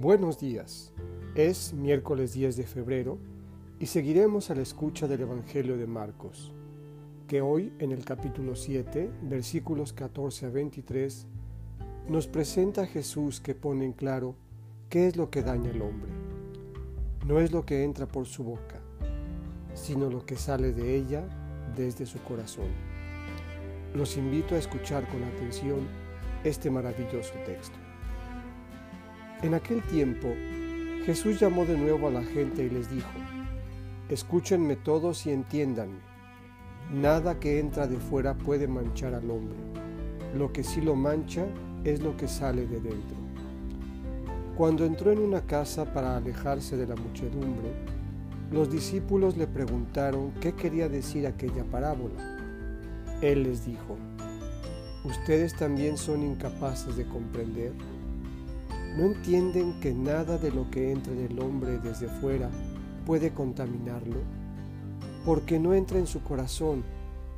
Buenos días. Es miércoles 10 de febrero y seguiremos a la escucha del Evangelio de Marcos, que hoy en el capítulo 7, versículos 14 a 23, nos presenta a Jesús que pone en claro qué es lo que daña al hombre. No es lo que entra por su boca, sino lo que sale de ella desde su corazón. Los invito a escuchar con atención este maravilloso texto. En aquel tiempo, Jesús llamó de nuevo a la gente y les dijo, Escúchenme todos y entiéndanme. Nada que entra de fuera puede manchar al hombre. Lo que sí lo mancha es lo que sale de dentro. Cuando entró en una casa para alejarse de la muchedumbre, los discípulos le preguntaron qué quería decir aquella parábola. Él les dijo, ¿ustedes también son incapaces de comprender? ¿No entienden que nada de lo que entra en el hombre desde fuera puede contaminarlo? Porque no entra en su corazón,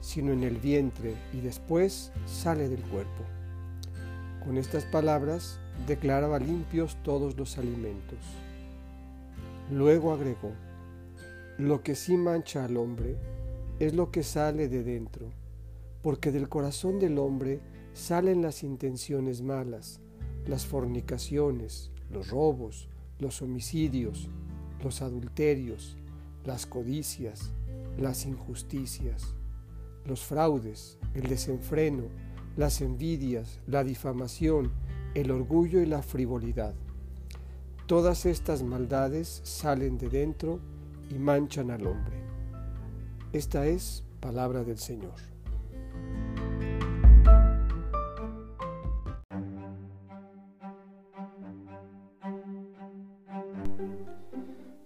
sino en el vientre y después sale del cuerpo. Con estas palabras declaraba limpios todos los alimentos. Luego agregó, lo que sí mancha al hombre es lo que sale de dentro porque del corazón del hombre salen las intenciones malas, las fornicaciones, los robos, los homicidios, los adulterios, las codicias, las injusticias, los fraudes, el desenfreno, las envidias, la difamación, el orgullo y la frivolidad. Todas estas maldades salen de dentro y manchan al hombre. Esta es palabra del Señor.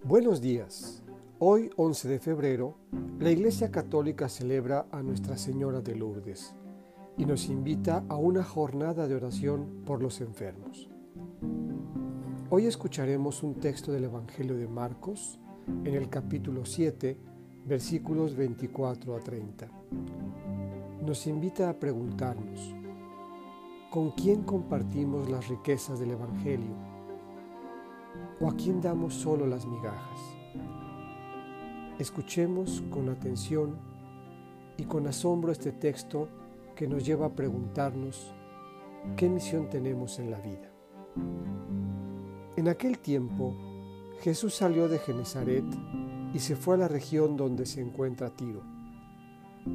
Buenos días. Hoy, 11 de febrero, la Iglesia Católica celebra a Nuestra Señora de Lourdes y nos invita a una jornada de oración por los enfermos. Hoy escucharemos un texto del Evangelio de Marcos en el capítulo 7, versículos 24 a 30. Nos invita a preguntarnos, ¿con quién compartimos las riquezas del Evangelio? ¿O a quién damos solo las migajas? Escuchemos con atención y con asombro este texto que nos lleva a preguntarnos qué misión tenemos en la vida. En aquel tiempo, Jesús salió de Genezaret y se fue a la región donde se encuentra Tiro.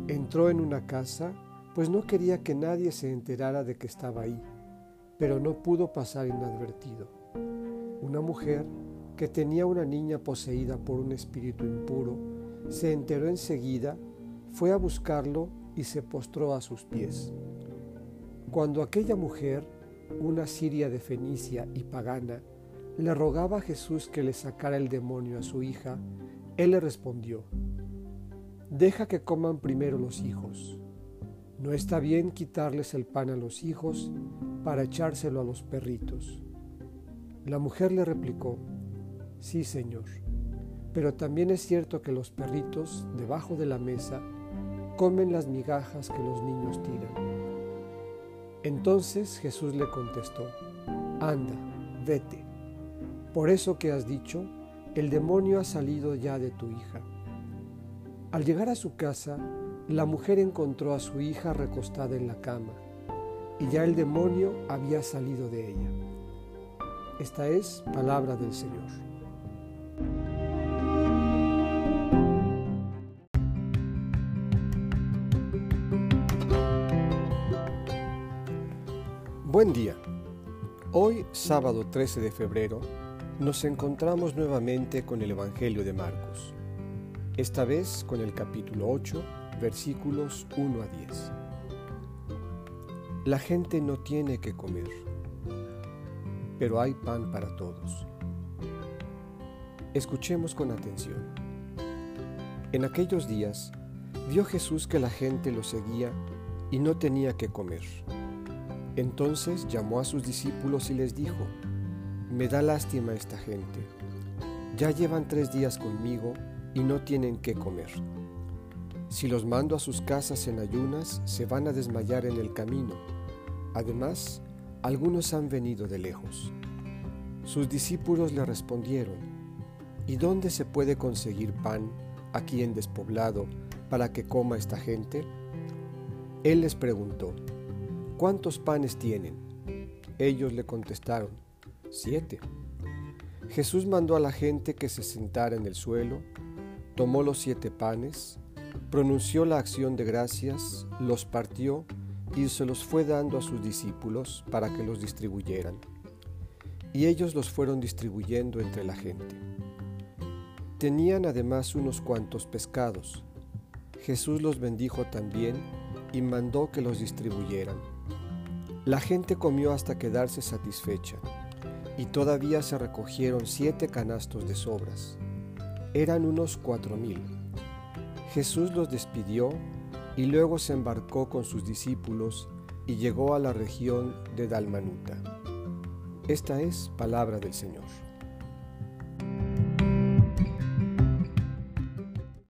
Entró en una casa, pues no quería que nadie se enterara de que estaba ahí, pero no pudo pasar inadvertido una mujer que tenía una niña poseída por un espíritu impuro, se enteró enseguida, fue a buscarlo y se postró a sus pies. Cuando aquella mujer, una siria de Fenicia y pagana, le rogaba a Jesús que le sacara el demonio a su hija, él le respondió, Deja que coman primero los hijos. No está bien quitarles el pan a los hijos para echárselo a los perritos. La mujer le replicó, Sí, Señor, pero también es cierto que los perritos debajo de la mesa comen las migajas que los niños tiran. Entonces Jesús le contestó, Anda, vete. Por eso que has dicho, el demonio ha salido ya de tu hija. Al llegar a su casa, la mujer encontró a su hija recostada en la cama, y ya el demonio había salido de ella. Esta es palabra del Señor. Buen día. Hoy, sábado 13 de febrero, nos encontramos nuevamente con el Evangelio de Marcos, esta vez con el capítulo 8, versículos 1 a 10. La gente no tiene que comer pero hay pan para todos. Escuchemos con atención. En aquellos días vio Jesús que la gente lo seguía y no tenía que comer. Entonces llamó a sus discípulos y les dijo, Me da lástima esta gente. Ya llevan tres días conmigo y no tienen que comer. Si los mando a sus casas en ayunas, se van a desmayar en el camino. Además, algunos han venido de lejos. Sus discípulos le respondieron, ¿y dónde se puede conseguir pan aquí en despoblado para que coma esta gente? Él les preguntó, ¿cuántos panes tienen? Ellos le contestaron, siete. Jesús mandó a la gente que se sentara en el suelo, tomó los siete panes, pronunció la acción de gracias, los partió y se los fue dando a sus discípulos para que los distribuyeran. Y ellos los fueron distribuyendo entre la gente. Tenían además unos cuantos pescados. Jesús los bendijo también y mandó que los distribuyeran. La gente comió hasta quedarse satisfecha, y todavía se recogieron siete canastos de sobras. Eran unos cuatro mil. Jesús los despidió y luego se embarcó con sus discípulos y llegó a la región de Dalmanuta. Esta es palabra del Señor.